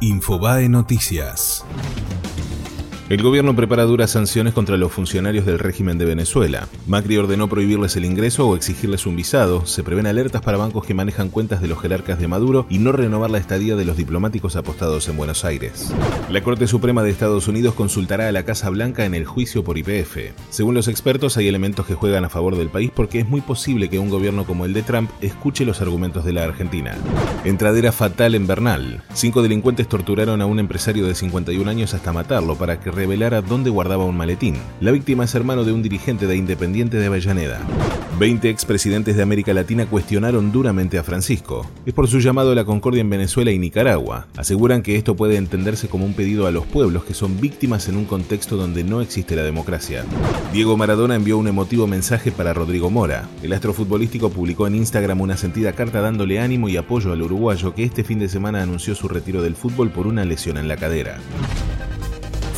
Infobae Noticias. El gobierno prepara duras sanciones contra los funcionarios del régimen de Venezuela. Macri ordenó prohibirles el ingreso o exigirles un visado. Se prevén alertas para bancos que manejan cuentas de los jerarcas de Maduro y no renovar la estadía de los diplomáticos apostados en Buenos Aires. La Corte Suprema de Estados Unidos consultará a la Casa Blanca en el juicio por IPF. Según los expertos, hay elementos que juegan a favor del país porque es muy posible que un gobierno como el de Trump escuche los argumentos de la Argentina. Entradera fatal en Bernal. Cinco delincuentes torturaron a un empresario de 51 años hasta matarlo para que revelara dónde guardaba un maletín. La víctima es hermano de un dirigente de Independiente de Avellaneda. Veinte expresidentes de América Latina cuestionaron duramente a Francisco. Es por su llamado a la concordia en Venezuela y Nicaragua. Aseguran que esto puede entenderse como un pedido a los pueblos que son víctimas en un contexto donde no existe la democracia. Diego Maradona envió un emotivo mensaje para Rodrigo Mora. El astrofutbolístico publicó en Instagram una sentida carta dándole ánimo y apoyo al uruguayo que este fin de semana anunció su retiro del fútbol por una lesión en la cadera